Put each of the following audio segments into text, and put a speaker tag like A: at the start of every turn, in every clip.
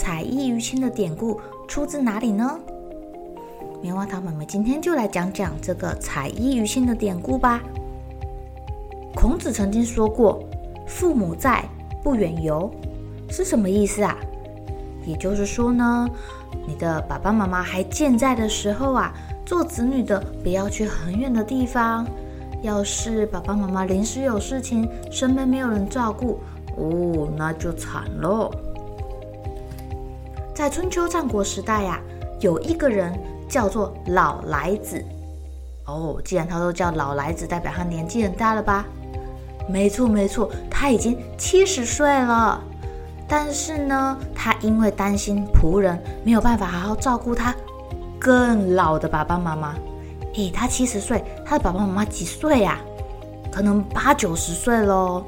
A: 彩衣娱亲的典故出自哪里呢？棉花糖妈妈今天就来讲讲这个彩衣娱亲的典故吧。孔子曾经说过：“父母在，不远游”，是什么意思啊？也就是说呢，你的爸爸妈妈还健在的时候啊，做子女的不要去很远的地方。要是爸爸妈妈临时有事情，身边没有人照顾，哦，那就惨喽。在春秋战国时代呀，有一个人叫做老来子。哦，既然他都叫老来子，代表他年纪很大了吧？没错没错，他已经七十岁了。但是呢，他因为担心仆人没有办法好好照顾他更老的爸爸妈妈，诶，他七十岁，他的爸爸妈妈几岁呀？可能八九十岁喽。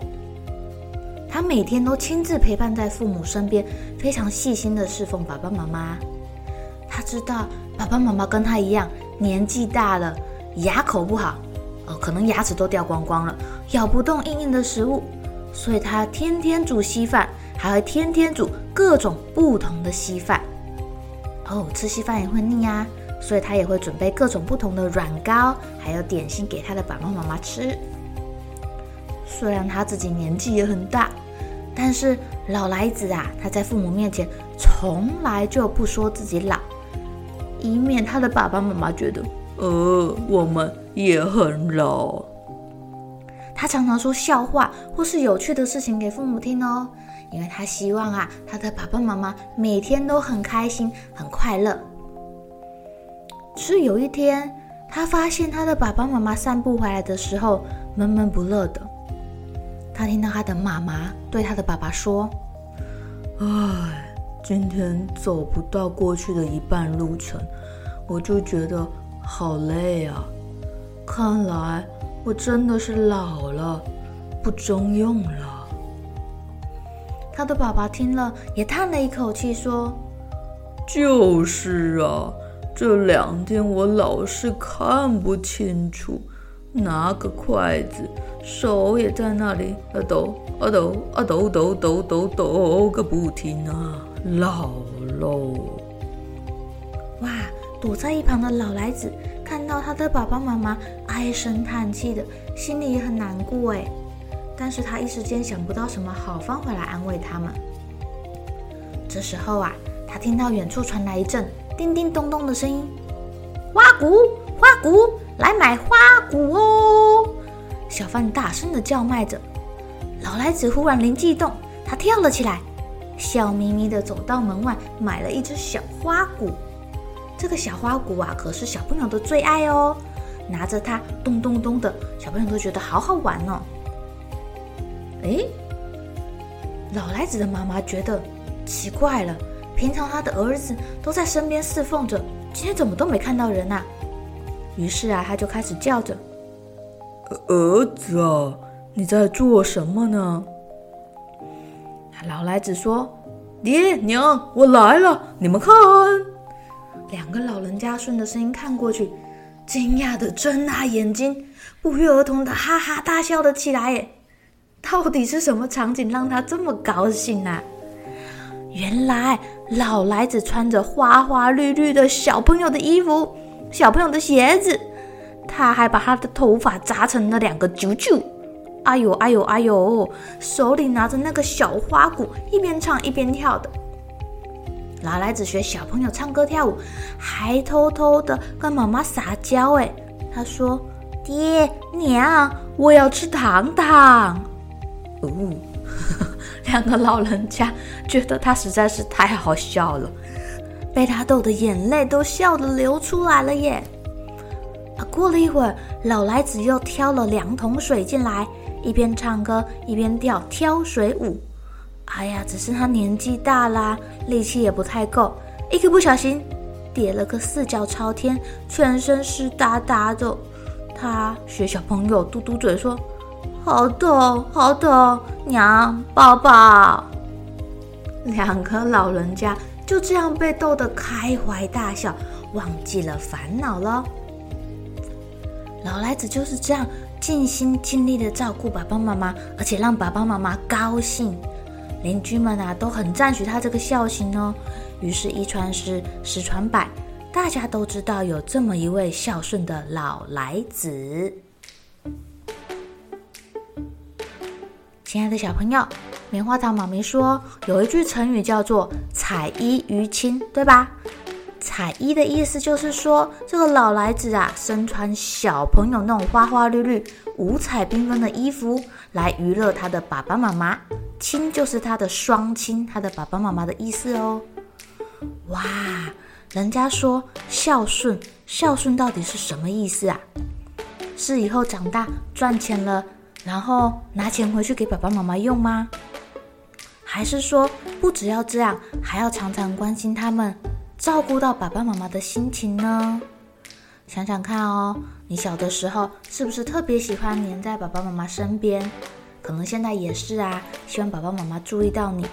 A: 他每天都亲自陪伴在父母身边，非常细心的侍奉爸爸妈妈。他知道爸爸妈妈跟他一样年纪大了，牙口不好，哦，可能牙齿都掉光光了，咬不动硬硬的食物，所以他天天煮稀饭，还会天天煮各种不同的稀饭。哦，吃稀饭也会腻啊，所以他也会准备各种不同的软糕，还有点心给他的爸爸妈妈吃。虽然他自己年纪也很大，但是老来子啊，他在父母面前从来就不说自己老，以免他的爸爸妈妈觉得，呃，我们也很老。他常常说笑话或是有趣的事情给父母听哦，因为他希望啊，他的爸爸妈妈每天都很开心、很快乐。是有一天，他发现他的爸爸妈妈散步回来的时候闷闷不乐的。他听到他的妈妈对他的爸爸说：“唉，今天走不到过去的一半路程，我就觉得好累啊！看来我真的是老了，不中用了。”他的爸爸听了也叹了一口气说：“就是啊，这两天我老是看不清楚。”拿个筷子，手也在那里啊抖啊抖啊抖抖抖抖抖个不停啊，老喽！哇，躲在一旁的老来子看到他的爸爸妈妈唉声叹气的，心里也很难过哎。但是他一时间想不到什么好方法来安慰他们。这时候啊，他听到远处传来一阵叮叮咚咚的声音，花鼓，花鼓。来买花鼓哦！小贩大声的叫卖着。老来子忽然灵机一动，他跳了起来，笑眯眯的走到门外，买了一只小花鼓。这个小花鼓啊，可是小朋友的最爱哦。拿着它咚咚咚的，小朋友都觉得好好玩哦。诶，老来子的妈妈觉得奇怪了，平常他的儿子都在身边侍奉着，今天怎么都没看到人呐？于是啊，他就开始叫着：“儿子啊，你在做什么呢？”老来子说：“爹娘，我来了，你们看。”两个老人家顺着声音看过去，惊讶的睁大眼睛，不约而同的哈哈大笑了起来。耶，到底是什么场景让他这么高兴呢？原来老来子穿着花花绿绿的小朋友的衣服。小朋友的鞋子，他还把他的头发扎成了两个揪揪，哎呦哎呦哎呦，手里拿着那个小花鼓，一边唱一边跳的。老来子学小朋友唱歌跳舞，还偷偷的跟妈妈撒娇。哎，他说：“爹娘，我要吃糖糖。”哦，两个老人家觉得他实在是太好笑了，被他逗得眼泪都笑得流出来了耶。啊，过了一会儿，老来子又挑了两桶水进来。一边唱歌一边跳挑水舞，哎呀，只是他年纪大啦，力气也不太够，一个不小心跌了个四脚朝天，全身湿哒哒的。他学小朋友嘟嘟嘴说：“好痛，好痛，娘抱抱。”两个老人家就这样被逗得开怀大笑，忘记了烦恼了。老来子就是这样。尽心尽力的照顾爸爸妈妈，而且让爸爸妈妈高兴，邻居们啊都很赞许他这个孝行哦。于是，一传十，十传百，大家都知道有这么一位孝顺的老来子。亲爱的小朋友，棉花糖妈咪说有一句成语叫做“彩衣娱亲”，对吧？彩衣的意思就是说，这个老来子啊，身穿小朋友那种花花绿绿、五彩缤纷的衣服，来娱乐他的爸爸妈妈。亲就是他的双亲，他的爸爸妈妈的意思哦。哇，人家说孝顺，孝顺到底是什么意思啊？是以后长大赚钱了，然后拿钱回去给爸爸妈妈用吗？还是说，不只要这样，还要常常关心他们？照顾到爸爸妈妈的心情呢？想想看哦，你小的时候是不是特别喜欢黏在爸爸妈妈身边？可能现在也是啊，希望爸爸妈妈注意到你。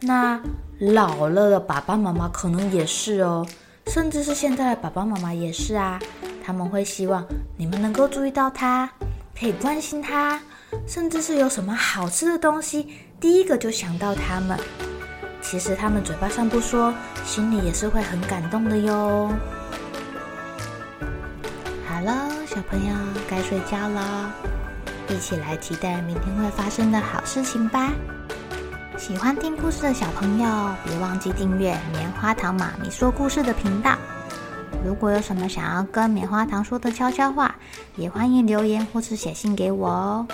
A: 那老了的爸爸妈妈可能也是哦，甚至是现在的爸爸妈妈也是啊，他们会希望你们能够注意到他，可以关心他，甚至是有什么好吃的东西，第一个就想到他们。其实他们嘴巴上不说，心里也是会很感动的哟。好了，小朋友该睡觉了，一起来期待明天会发生的好事情吧。喜欢听故事的小朋友，别忘记订阅棉花糖妈咪说故事的频道。如果有什么想要跟棉花糖说的悄悄话，也欢迎留言或是写信给我哦。